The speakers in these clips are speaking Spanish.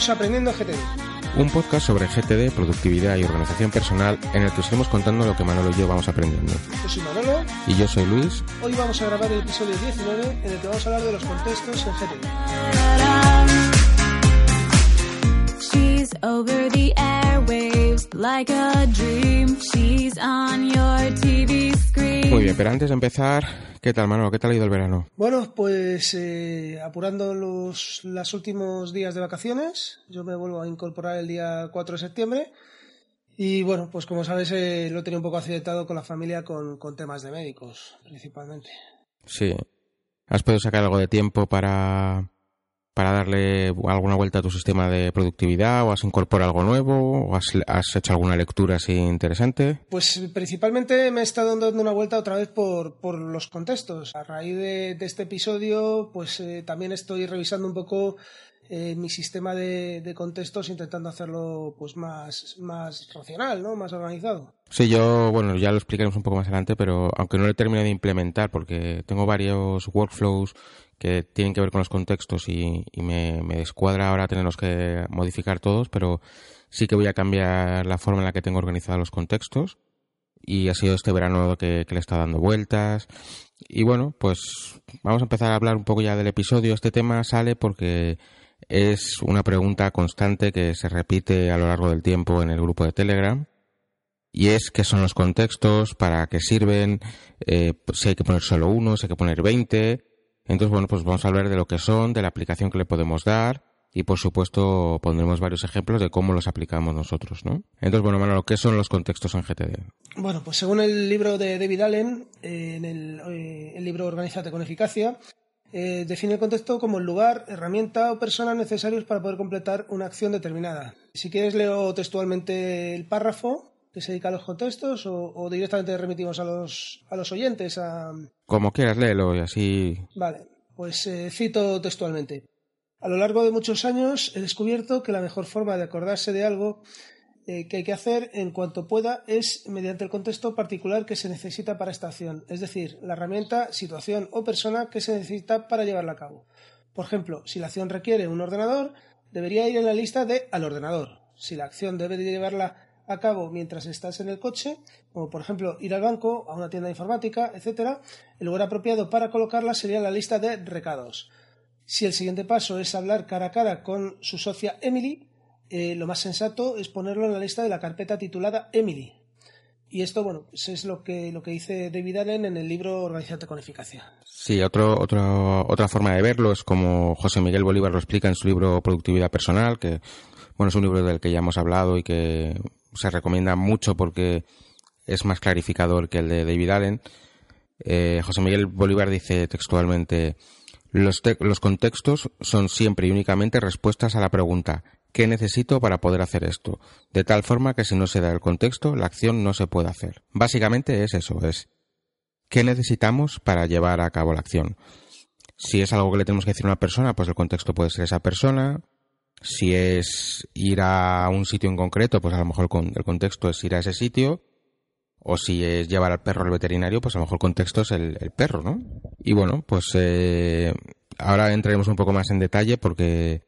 Bienvenidos a Aprendiendo GTD. Un podcast sobre GTD, productividad y organización personal en el que os iremos contando lo que Manolo y yo vamos aprendiendo. Yo soy Manolo. Y yo soy Luis. Hoy vamos a grabar el episodio 19 en el que vamos a hablar de los contextos en GTD. She's over the airwaves like a dream. She's on your TV screen. Muy bien, pero antes de empezar, ¿qué tal Manolo? ¿Qué tal ha ido el verano? Bueno, pues eh, apurando los, los últimos días de vacaciones. Yo me vuelvo a incorporar el día 4 de septiembre. Y bueno, pues como sabes, eh, lo he tenido un poco accidentado con la familia con, con temas de médicos, principalmente. Sí. ¿Has podido sacar algo de tiempo para, para darle alguna vuelta a tu sistema de productividad o has incorporado algo nuevo o has, has hecho alguna lectura así interesante? Pues principalmente me he estado dando una vuelta otra vez por, por los contextos. A raíz de, de este episodio, pues eh, también estoy revisando un poco eh, mi sistema de, de contextos, intentando hacerlo pues más, más racional, ¿no? Más organizado. Sí, yo, bueno, ya lo explicaremos un poco más adelante, pero aunque no lo he terminado de implementar porque tengo varios workflows que tienen que ver con los contextos y, me, me, descuadra ahora tenerlos que modificar todos, pero sí que voy a cambiar la forma en la que tengo organizados los contextos y ha sido este verano que, que le está dando vueltas y bueno, pues vamos a empezar a hablar un poco ya del episodio. Este tema sale porque es una pregunta constante que se repite a lo largo del tiempo en el grupo de Telegram y es qué son los contextos, para qué sirven, eh, si hay que poner solo uno, si hay que poner 20. Entonces, bueno, pues vamos a hablar de lo que son, de la aplicación que le podemos dar y, por supuesto, pondremos varios ejemplos de cómo los aplicamos nosotros, ¿no? Entonces, bueno, Manolo, ¿qué son los contextos en GTD? Bueno, pues según el libro de David Allen, eh, en el, eh, el libro Organízate con eficacia, eh, define el contexto como el lugar, herramienta o persona necesarios para poder completar una acción determinada. Si quieres leo textualmente el párrafo que se dedica a los contextos o, o directamente remitimos a los, a los oyentes a... Como quieras, léelo y así... Vale, pues eh, cito textualmente. A lo largo de muchos años he descubierto que la mejor forma de acordarse de algo eh, que hay que hacer en cuanto pueda es mediante el contexto particular que se necesita para esta acción, es decir, la herramienta, situación o persona que se necesita para llevarla a cabo. Por ejemplo, si la acción requiere un ordenador, debería ir en la lista de al ordenador. Si la acción debe de llevarla a cabo mientras estás en el coche, como por ejemplo ir al banco, a una tienda informática, etc., el lugar apropiado para colocarla sería la lista de recados. Si el siguiente paso es hablar cara a cara con su socia Emily, eh, lo más sensato es ponerlo en la lista de la carpeta titulada Emily. Y esto, bueno, pues es lo que, lo que dice David Allen en el libro Organizarte con eficacia. Sí, otro, otro, otra forma de verlo es como José Miguel Bolívar lo explica en su libro Productividad Personal, que bueno, es un libro del que ya hemos hablado y que se recomienda mucho porque es más clarificador que el de David Allen. Eh, José Miguel Bolívar dice textualmente, los, los contextos son siempre y únicamente respuestas a la pregunta ¿qué necesito para poder hacer esto? De tal forma que si no se da el contexto, la acción no se puede hacer. Básicamente es eso, es ¿qué necesitamos para llevar a cabo la acción? Si es algo que le tenemos que decir a una persona, pues el contexto puede ser esa persona. Si es ir a un sitio en concreto, pues a lo mejor el contexto es ir a ese sitio. O si es llevar al perro al veterinario, pues a lo mejor el contexto es el, perro, ¿no? Y bueno, pues eh, ahora entraremos un poco más en detalle porque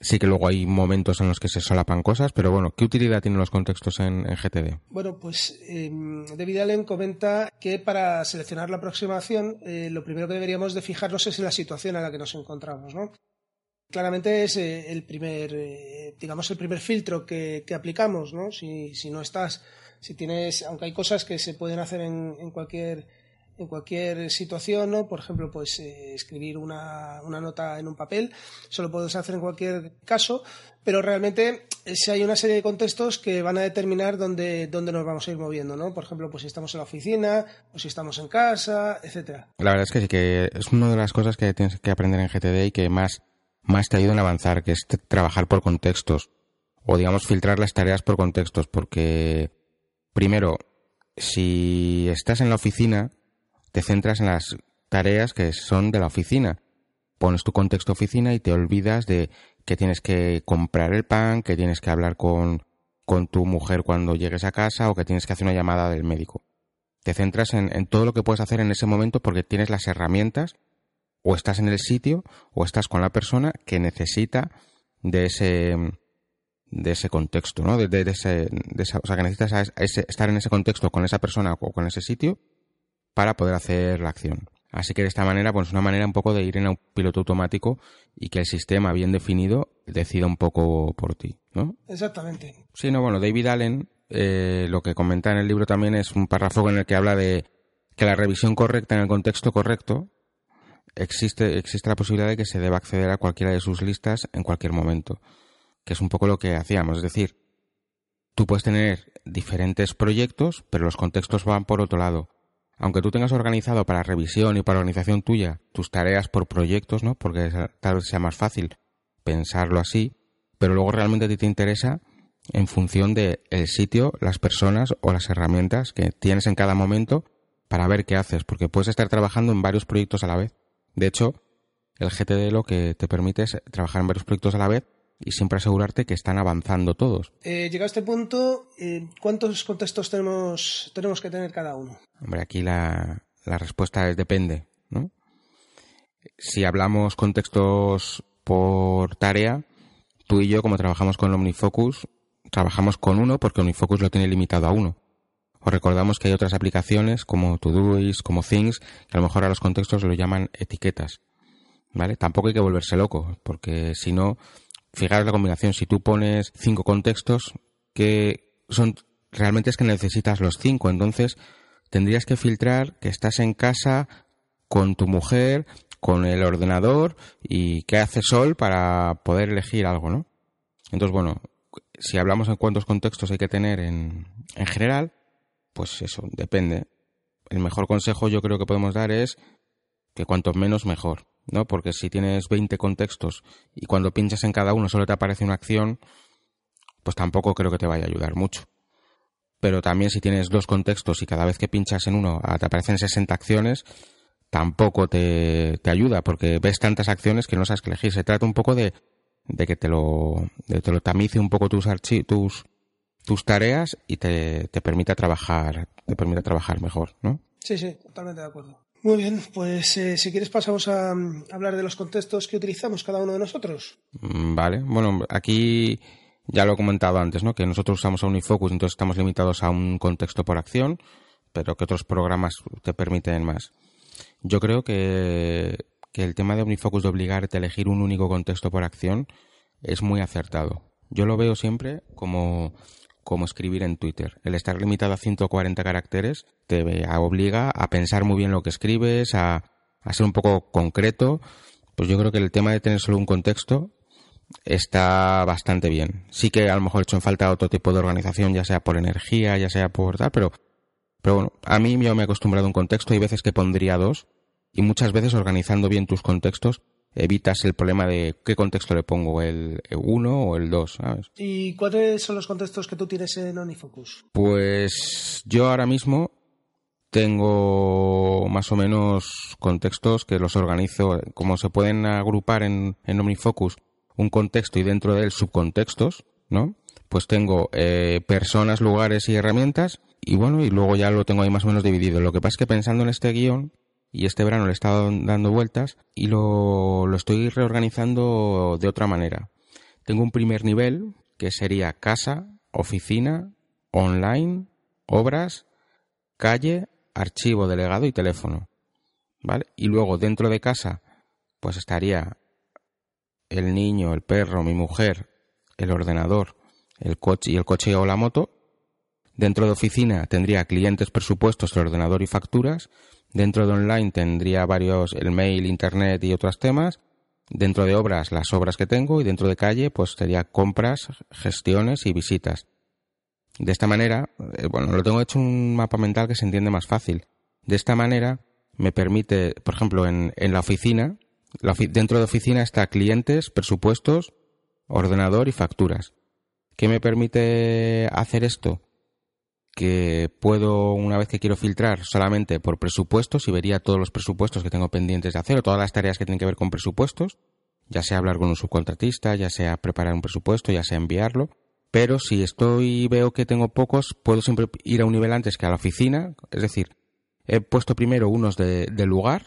sí que luego hay momentos en los que se solapan cosas, pero bueno, ¿qué utilidad tienen los contextos en, GTD? Bueno, pues eh, David Allen comenta que para seleccionar la aproximación, eh, lo primero que deberíamos de fijarnos es en la situación en la que nos encontramos, ¿no? Claramente es eh, el primer, eh, digamos, el primer filtro que, que aplicamos, ¿no? Si, si, no estás, si tienes, aunque hay cosas que se pueden hacer en, en cualquier en cualquier situación, ¿no? Por ejemplo, pues eh, escribir una, una, nota en un papel, eso lo puedes hacer en cualquier caso, pero realmente hay una serie de contextos que van a determinar dónde, dónde nos vamos a ir moviendo, ¿no? Por ejemplo, pues si estamos en la oficina, o si estamos en casa, etcétera. La verdad es que sí que es una de las cosas que tienes que aprender en GTD y que más más te ayuda en avanzar, que es trabajar por contextos o digamos filtrar las tareas por contextos, porque primero, si estás en la oficina, te centras en las tareas que son de la oficina. Pones tu contexto oficina y te olvidas de que tienes que comprar el pan, que tienes que hablar con, con tu mujer cuando llegues a casa o que tienes que hacer una llamada del médico. Te centras en, en todo lo que puedes hacer en ese momento porque tienes las herramientas o estás en el sitio o estás con la persona que necesita de ese de ese contexto, ¿no? De, de, ese, de esa, o sea, que necesitas estar en ese contexto con esa persona o con ese sitio para poder hacer la acción. Así que de esta manera, pues es una manera un poco de ir en un piloto automático y que el sistema bien definido decida un poco por ti, ¿no? Exactamente. Sí, no, bueno, David Allen eh, lo que comenta en el libro también es un párrafo en el que habla de que la revisión correcta en el contexto correcto existe, existe la posibilidad de que se deba acceder a cualquiera de sus listas en cualquier momento, que es un poco lo que hacíamos, es decir, tú puedes tener diferentes proyectos, pero los contextos van por otro lado. Aunque tú tengas organizado para revisión y para organización tuya tus tareas por proyectos, ¿no? Porque tal vez sea más fácil pensarlo así, pero luego realmente a ti te interesa en función del el sitio, las personas o las herramientas que tienes en cada momento para ver qué haces, porque puedes estar trabajando en varios proyectos a la vez. De hecho, el GTD lo que te permite es trabajar en varios proyectos a la vez y siempre asegurarte que están avanzando todos. Eh, llega a este punto, eh, ¿cuántos contextos tenemos, tenemos que tener cada uno? Hombre, aquí la, la respuesta es depende, ¿no? Si hablamos contextos por tarea, tú y yo, como trabajamos con OmniFocus, trabajamos con uno porque OmniFocus lo tiene limitado a uno. Os recordamos que hay otras aplicaciones como Todoist, como Things, que a lo mejor a los contextos lo llaman etiquetas. ¿Vale? Tampoco hay que volverse loco, porque si no, fijaros la combinación. Si tú pones cinco contextos, que son, realmente es que necesitas los cinco. Entonces, tendrías que filtrar que estás en casa con tu mujer, con el ordenador y qué hace Sol para poder elegir algo, ¿no? Entonces, bueno, si hablamos en cuántos contextos hay que tener en, en general, pues eso, depende. El mejor consejo yo creo que podemos dar es que cuanto menos mejor, ¿no? Porque si tienes 20 contextos y cuando pinchas en cada uno solo te aparece una acción, pues tampoco creo que te vaya a ayudar mucho. Pero también si tienes dos contextos y cada vez que pinchas en uno ah, te aparecen 60 acciones, tampoco te, te ayuda porque ves tantas acciones que no sabes qué elegir. Se trata un poco de, de que te lo, de te lo tamice un poco tus, tus, tus tareas y te, te permita trabajar, te permita trabajar mejor, ¿no? Sí, sí, totalmente de acuerdo. Muy bien, pues eh, si quieres pasamos a, mm, hablar de los contextos que utilizamos cada uno de nosotros. Mm, Vale, bueno, aquí ya lo he comentado antes, ¿no? Que nosotros usamos Unifocus, entonces estamos limitados a un contexto por acción, pero que otros programas te permiten más. Yo creo que, que el tema de Omnifocus de obligarte a elegir un único contexto por acción es muy acertado. Yo lo veo siempre como, como escribir en Twitter. El estar limitado a 140 caracteres te obliga a pensar muy bien lo que escribes, a, a ser un poco concreto. Pues yo creo que el tema de tener solo un contexto está bastante bien. Sí que a lo mejor he hecho en falta otro tipo de organización, ya sea por energía, ya sea por tal, pero, pero bueno, a mí yo me he acostumbrado a un contexto, hay veces que pondría dos, y muchas veces organizando bien tus contextos evitas el problema de qué contexto le pongo, el 1 o el 2, ¿sabes? ¿Y cuáles son los contextos que tú tienes en Onifocus? Pues yo ahora mismo tengo más o menos contextos que los organizo, como se pueden agrupar en, en OmniFocus un contexto y dentro de él subcontextos, ¿no? Pues tengo eh, personas, lugares y herramientas y bueno, y luego ya lo tengo ahí más o menos dividido. Lo que pasa es que pensando en este guion y este verano le he estado dando vueltas y lo, lo estoy reorganizando de otra manera. Tengo un primer nivel que sería casa, oficina, online, obras, calle, archivo, delegado y teléfono. ¿Vale? Y luego dentro de casa, pues estaría el niño, el perro, mi mujer, el ordenador, el coche y el coche o la moto. Dentro de oficina tendría clientes, presupuestos, el ordenador y facturas. Dentro de online tendría varios, el mail, internet y otros temas. Dentro de obras, las obras que tengo. Y dentro de calle, pues sería compras, gestiones y visitas. De esta manera, eh, bueno, lo tengo hecho un mapa mental que se entiende más fácil. De esta manera me permite, por ejemplo, en, en la oficina, dentro de oficina está clientes, presupuestos, ordenador y facturas. ¿Qué me permite hacer esto? Que puedo, una vez que quiero filtrar solamente por presupuestos y vería todos los presupuestos que tengo pendientes de hacer o todas las tareas que tienen que ver con presupuestos, ya sea hablar con un subcontratista, ya sea preparar un presupuesto, ya sea enviarlo. Pero si estoy veo que tengo pocos, puedo siempre ir a un nivel antes que a la oficina. Es decir, he puesto primero unos de, de lugar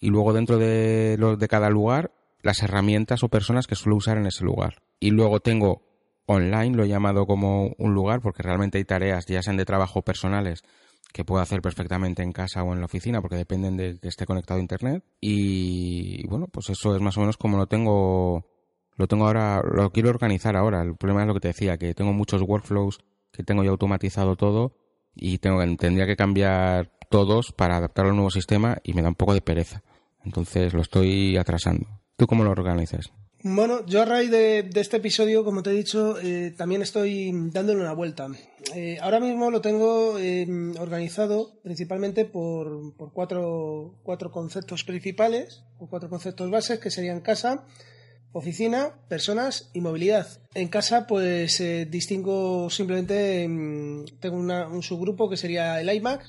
y luego dentro de los de cada lugar las herramientas o personas que suelo usar en ese lugar. Y luego tengo online, lo he llamado como un lugar, porque realmente hay tareas, ya sean de trabajo personales, que puedo hacer perfectamente en casa o en la oficina, porque dependen de que esté conectado a internet. Y bueno, pues eso es más o menos como lo tengo, lo tengo ahora, lo quiero organizar ahora. El problema es lo que te decía, que tengo muchos workflows que tengo ya automatizado todo y tengo, tendría que cambiar todos para adaptarlo al nuevo sistema y me da un poco de pereza. Entonces lo estoy atrasando. ¿Tú cómo lo organizas? Bueno, yo a raíz de, este episodio, como te he dicho, eh, también estoy dándole una vuelta. Eh, ahora mismo lo tengo em, organizado principalmente por, cuatro, cuatro, conceptos principales, o cuatro conceptos bases, que serían casa, oficina, personas y movilidad. En casa, pues eh, distingo simplemente, em, tengo un subgrupo que sería el iMac,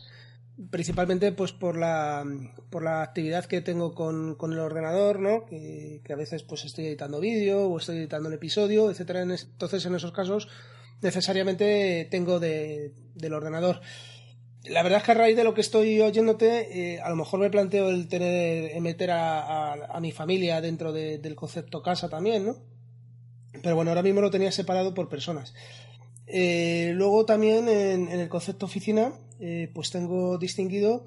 principalmente pues por la, por la actividad que tengo con, con el ordenador, ¿no? Que, a veces pues estoy editando vídeo o estoy editando el episodio, etcétera. Entonces en esos casos necesariamente tengo de, del ordenador. La verdad es que a raíz de lo que estoy oyéndote, eh, a lo mejor me planteo el tener, meter a, a, mi familia dentro del concepto casa también, ¿no? Pero bueno, ahora mismo lo tenía separado por personas. Eh, luego también en, el concepto oficina, eh, pues tengo distinguido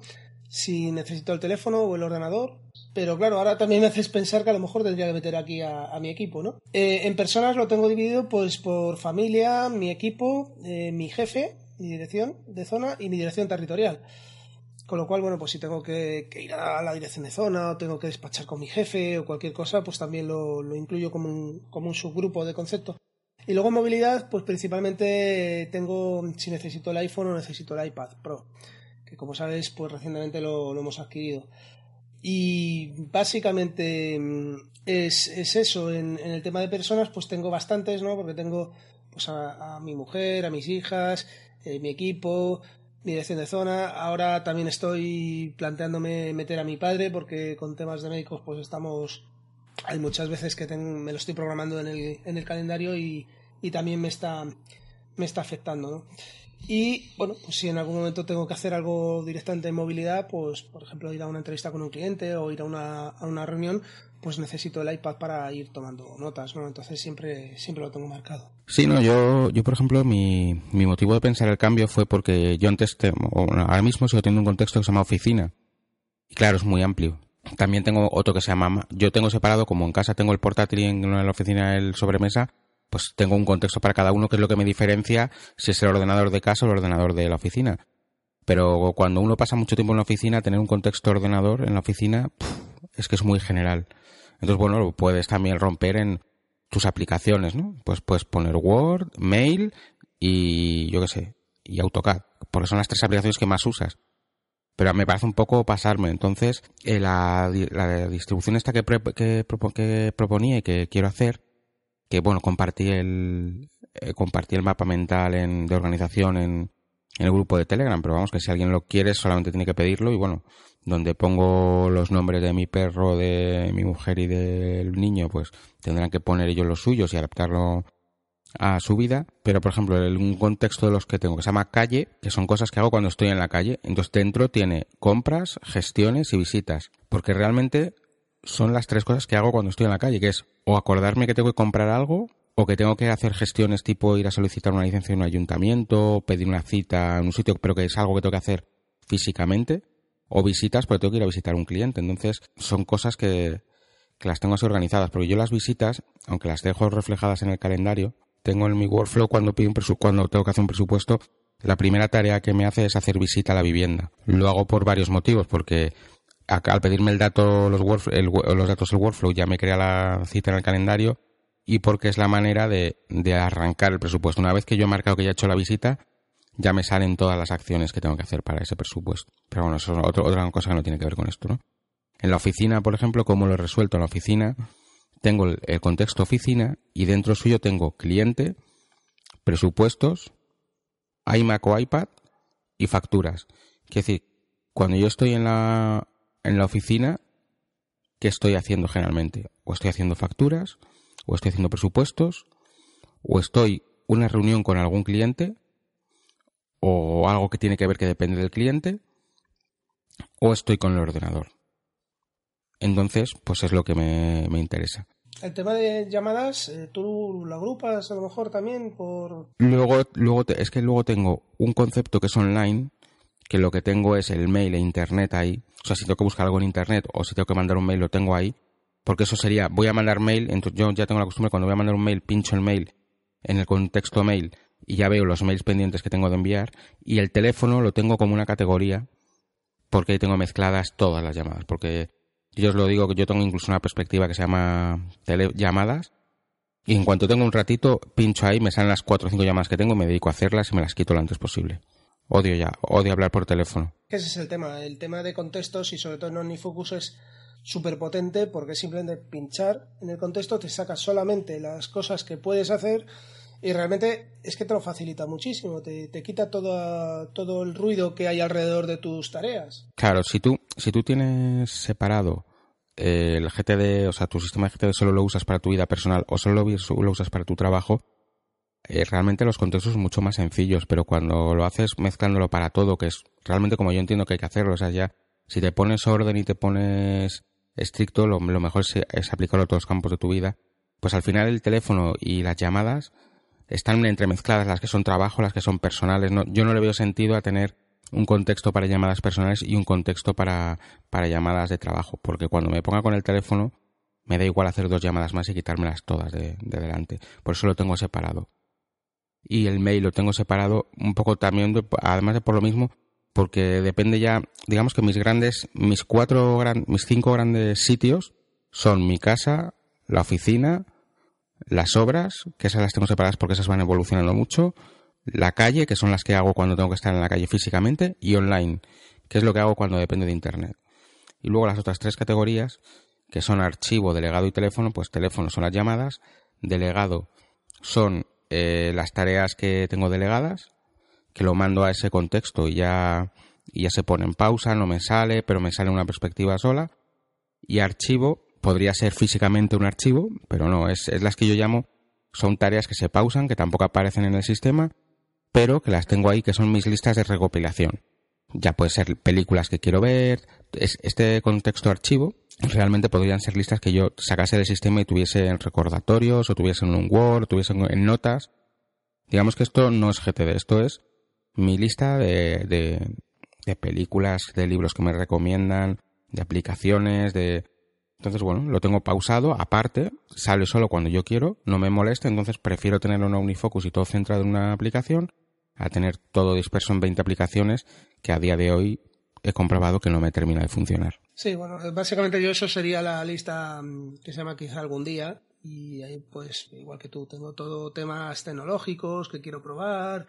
si necesito el teléfono o el ordenador. Pero claro, ahora también me haces pensar que a lo mejor tendría que meter aquí a, mi equipo, ¿no? Eh, en personas lo tengo dividido pues por familia, mi equipo, mi jefe, mi dirección de zona y mi dirección territorial. Con lo cual, bueno, pues si tengo que, ir a la dirección de zona o tengo que despachar con mi jefe o cualquier cosa, pues también lo, incluyo como un, como un subgrupo de concepto. Y luego en movilidad, pues principalmente tengo si necesito el iPhone o necesito el iPad Pro, que como sabes, pues recientemente lo, hemos adquirido. Y básicamente mm, es, eso. En, el tema de personas, pues tengo bastantes, ¿no? Porque tengo pues a, mi mujer, a mis hijas, eh, mi equipo, mi dirección de zona. Ahora también estoy planteándome meter a mi padre, porque con temas de médicos, pues estamos hay muchas veces que me lo estoy programando en el, en el calendario y, también me está, afectando, ¿no? Y bueno, pues si en algún momento tengo que hacer algo directamente en movilidad, pues por ejemplo ir a una entrevista con un cliente o ir a una, reunión, pues necesito el iPad para ir tomando notas, ¿no? Entonces siempre, siempre lo tengo marcado. Sí, no, yo, yo por ejemplo, mi, motivo de pensar el cambio fue porque yo antes, ahora mismo sigo teniendo un contexto que se llama oficina. Y claro, es muy amplio. También tengo otro que se llama, yo tengo separado, como en casa tengo el portátil y en la oficina el sobremesa, pues tengo un contexto para cada uno que es lo que me diferencia si es el ordenador de casa o el ordenador de la oficina. Pero cuando uno pasa mucho tiempo en la oficina, tener un contexto ordenador en la oficina es que es muy general. Entonces, bueno, puedes también romper en tus aplicaciones, ¿no? Pues puedes poner Word, Mail y yo qué sé, y AutoCAD, porque son las tres aplicaciones que más usas pero me parece un poco pasarme. Entonces, eh, la, distribución esta que, que, proponía y que quiero hacer, que bueno, compartí el, eh, compartí el mapa mental en, de organización en, en el grupo de Telegram, pero vamos, que si alguien lo quiere solamente tiene que pedirlo y bueno, donde pongo los nombres de mi perro, de mi mujer y del niño, pues tendrán que poner ellos los suyos y adaptarlo a su vida, pero por ejemplo, en un contexto de los que tengo que se llama calle, que son cosas que hago cuando estoy en la calle, entonces dentro tiene compras, gestiones y visitas, porque realmente son las tres cosas que hago cuando estoy en la calle, que es o acordarme que tengo que comprar algo, o que tengo que hacer gestiones tipo ir a solicitar una licencia en un ayuntamiento, pedir una cita en un sitio, pero que es algo que tengo que hacer físicamente, o visitas porque tengo que ir a visitar un cliente. Entonces, son cosas que, que las tengo así organizadas, porque yo las visitas, aunque las dejo reflejadas en el calendario, tengo en mi workflow cuando pido un cuando tengo que hacer un presupuesto, la primera tarea que me hace es hacer visita a la vivienda. Lo hago por varios motivos, porque al pedirme el dato, los, los datos del workflow ya me crea la cita en el calendario y porque es la manera de, arrancar el presupuesto. Una vez que yo he marcado que ya he hecho la visita, ya me salen todas las acciones que tengo que hacer para ese presupuesto. Pero bueno, eso es otra cosa que no tiene que ver con esto, ¿no? En la oficina, por ejemplo, ¿cómo lo he resuelto? En la oficina tengo el, contexto oficina y dentro suyo tengo cliente, presupuestos, iMac o iPad y facturas. Quiere decir, cuando yo estoy en la, en la oficina, ¿qué estoy haciendo generalmente? O estoy haciendo facturas, o estoy haciendo presupuestos, o estoy una reunión con algún cliente, o algo que tiene que ver que depende del cliente, o estoy con el ordenador. Entonces, pues es lo que me, me interesa. El tema de llamadas, eh, ¿tú lo agrupas a lo mejor también por...? Luego, luego te- es que luego tengo un concepto que es online, que lo que tengo es el mail e internet ahí. O sea, si tengo que buscar algo en internet o si tengo que mandar un mail, lo tengo ahí. Porque eso sería, voy a mandar mail, entonces yo ya tengo la costumbre, cuando voy a mandar un mail, pincho el mail en el contexto mail y ya veo los mails pendientes que tengo de enviar. Y el teléfono lo tengo como una categoría, porque ahí tengo mezcladas todas las llamadas. Porque yo os lo digo que yo tengo incluso una perspectiva que se llama tele- llamadas. Y en cuanto tengo un ratito, pincho ahí, me salen las cuatro o cinco llamadas que tengo y me dedico a hacerlas y me las quito lo antes posible. Odio ya, odio hablar por teléfono. Ese es el tema, el tema de contextos y sobre todo en OmniFocus es súper potente porque simplemente pinchar en el contexto te saca solamente las cosas que puedes hacer y realmente es que te lo facilita muchísimo, te, te quita todo, todo el ruido que hay alrededor de tus tareas. Claro, si tú, si tú tienes separado eh, el GTD, o sea, tu sistema de GTD solo lo usas para tu vida personal o solo lo, usas para tu trabajo, eh, realmente los contextos son mucho más sencillos, pero cuando lo haces mezclándolo para todo, que es realmente como yo entiendo que hay que hacerlo, o sea, ya, si te pones orden y te pones estricto, lo, mejor es, es aplicarlo a todos los campos de tu vida, pues al final el teléfono y las llamadas están entremezcladas, las que son trabajo, las que son personales. No, yo no le veo sentido a tener un contexto para llamadas personales y un contexto para, para llamadas de trabajo, porque cuando me ponga con el teléfono me da igual hacer dos llamadas más y quitármelas todas de, de delante. Por eso lo tengo separado. Y el mail lo tengo separado un poco también, de- además de por lo mismo, porque depende ya, digamos que mis grandes, mis cuatro, mis cinco grandes sitios son mi casa, la oficina, las obras, que esas las tengo separadas porque esas van evolucionando mucho, la calle, que son las que hago cuando tengo que estar en la calle físicamente, y online, que es lo que hago cuando depende de Internet. Y luego las otras tres categorías, que son archivo, delegado y teléfono, pues teléfono son las llamadas, delegado son eh, las tareas que tengo delegadas, que lo mando a ese contexto y ya, y ya se pone en pausa, no me sale, pero me sale una perspectiva sola. Y archivo podría ser físicamente un archivo, pero no, es, es las que yo llamo, son tareas que se pausan, que tampoco aparecen en el sistema, pero que las tengo ahí, que son mis listas de recopilación. Ya puede ser películas que quiero ver, es, este contexto archivo, realmente podrían ser listas que yo sacase del sistema y tuviese en recordatorios, o tuviese en un Word, o tuviese en- notas. Digamos que esto no es GTD, esto es mi lista de, de, películas, de libros que me recomiendan, de aplicaciones, de... Entonces, bueno, lo tengo pausado, aparte, sale solo cuando yo quiero, no me molesta, entonces prefiero tenerlo en OmniFocus y todo centrado en una aplicación, a tener todo disperso en 20 aplicaciones que a día de hoy he comprobado que no me termina de funcionar. Sí, bueno, básicamente yo eso sería la lista mm, que se llama quizá algún día y ahí pues igual que tú tengo todo temas tecnológicos que quiero probar,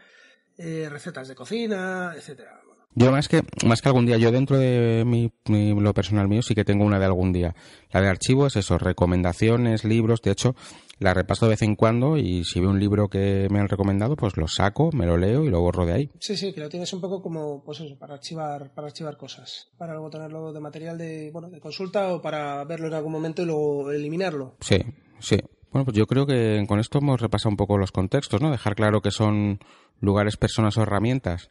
eh, recetas de cocina, etcétera. Yo más que, más que algún día, yo dentro de mi, mi- lo personal mío sí que tengo una de algún día. La de archivo es eso, recomendaciones, libros, de hecho, la repaso de vez en cuando y si veo un libro que me han recomendado, pues lo saco, me lo leo y lo borro de ahí. Sí, sí, que lo tienes un poco como, pues eso, para archivar, para archivar cosas, para luego tenerlo de material de, bueno, de consulta o para verlo en algún momento y luego eliminarlo. Sí, sí. Bueno, pues yo creo que con esto hemos repasado un poco los contextos, ¿no? Dejar claro que son lugares, personas o herramientas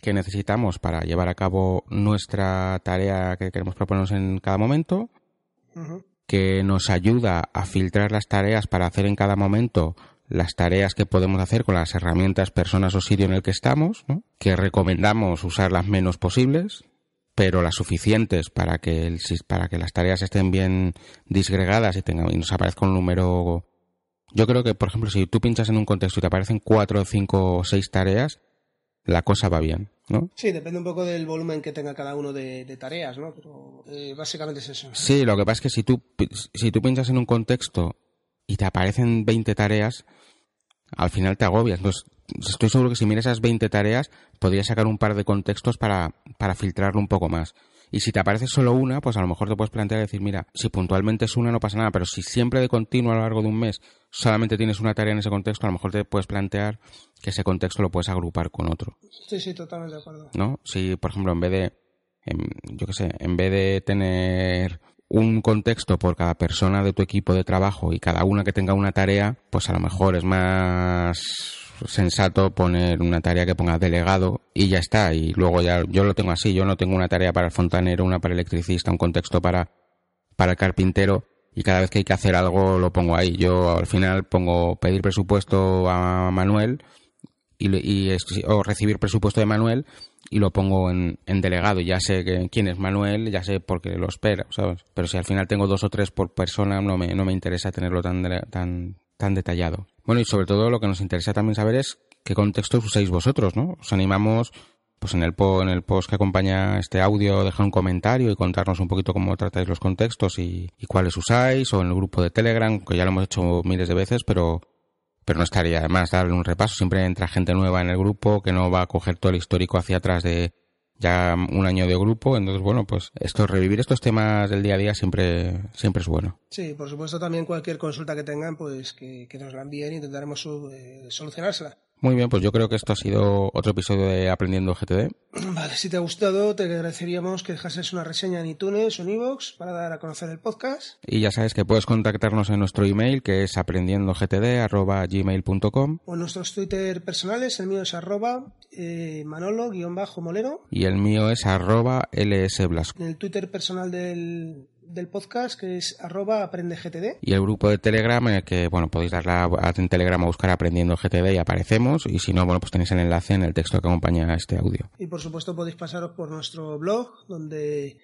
que necesitamos para llevar a cabo nuestra tarea que queremos proponernos en cada momento. Que nos ayuda a filtrar las tareas para hacer en cada momento las tareas que podemos hacer con las herramientas, personas o sitio en el que estamos, ¿no? que recomendamos usar las menos posibles, pero las suficientes para que, el, para que las tareas estén bien disgregadas y, tenga, y nos aparezca un número. Yo creo que, por ejemplo, si tú pinchas en un contexto y te aparecen cuatro, cinco o seis tareas, la cosa va bien, ¿no? Sí, depende un poco del volumen que tenga cada uno de, de tareas, ¿no? Pero eh, básicamente es eso. Sí, lo que pasa es que si tú, si tú piensas en un contexto y te aparecen 20 tareas, al final te agobias. Entonces, estoy seguro que si miras esas 20 tareas, podrías sacar un par de contextos para, para filtrarlo un poco más. Y si te aparece solo una, pues a lo mejor te puedes plantear decir, mira, si puntualmente es una no pasa nada, pero si siempre de continuo a lo largo de un mes solamente tienes una tarea en ese contexto, a lo mejor te puedes plantear que ese contexto lo puedes agrupar con otro. Sí, sí, totalmente de acuerdo. ¿no? Si, por ejemplo, en vez de, em, yo qué sé, en vez de tener un contexto por cada persona de tu equipo de trabajo y cada una que tenga una tarea, pues a lo mejor es más sensato poner una tarea que ponga delegado y ya está. Y luego ya yo lo tengo así, yo no tengo una tarea para el fontanero, una para el electricista, un contexto para para el carpintero y cada vez que hay que hacer algo lo pongo ahí. Yo al final pongo pedir presupuesto a Manuel y, o recibir presupuesto de Manuel y lo pongo en, en delegado. Ya sé que, quién es Manuel, ya sé por qué lo espera, ¿sabes? Pero si al final tengo dos o tres por persona, no me, no me interesa tenerlo tan, tan detallado. Bueno, y sobre todo lo que nos interesa también saber es qué contextos usáis vosotros, ¿no? Os animamos pues en el, post que acompaña este audio dejar un comentario y contarnos un poquito cómo tratáis los contextos y, y, cuáles usáis, o en el grupo de Telegram, que ya lo hemos hecho miles de veces, pero, pero no estaría de más darle un repaso. Siempre entra gente nueva en el grupo que no va a coger todo el histórico hacia atrás de ya un año de grupo, entonces bueno, pues esto revivir estos temas del día a día siempre siempre es bueno. Sí, por supuesto también cualquier consulta que tengan, pues que, nos la envíen intentaremos eh, solucionársela. Muy bien, pues yo creo que esto ha sido otro episodio de Aprendiendo GTD. Vale, si te ha gustado, te agradeceríamos que dejases una reseña en iTunes o en iVoox para dar a conocer el podcast. Y ya sabes que puedes contactarnos en nuestro email, que es aprendiendogtd.gmail.com O en nuestros Twitter personales, el mío es arroba eh, manolo-molero. Y el mío es arroba lsblasco. En el Twitter personal del, del podcast que es arroba aprendegtd. Y el grupo de Telegram en el que, bueno, podéis darle a, en Telegram a buscar aprendiendo GTD y aparecemos. Y si no, bueno, pues tenéis el enlace en el texto que acompaña a este audio. Y por supuesto podéis pasaros por nuestro blog donde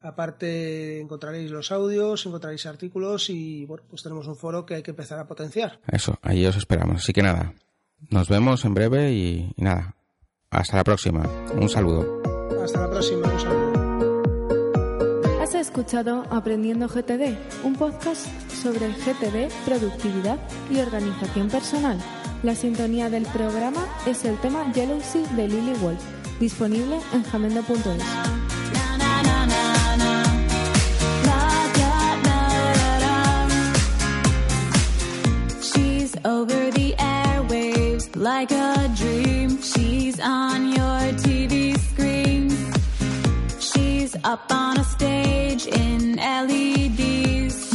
aparte encontraréis los audios, encontraréis artículos y bueno, pues tenemos un foro que hay que empezar a potenciar. Eso, ahí os esperamos. Así que nada, nos vemos en breve y, y nada, hasta la próxima. Un saludo. Hasta la próxima, un saludo. Has escuchado Aprendiendo GTD, un podcast sobre GTD, productividad y organización personal. La sintonía del programa es el tema Jealousy de Lily Wolf, disponible en jamendo.es. Like a dream. She's on your TV up on a stage in LEDs.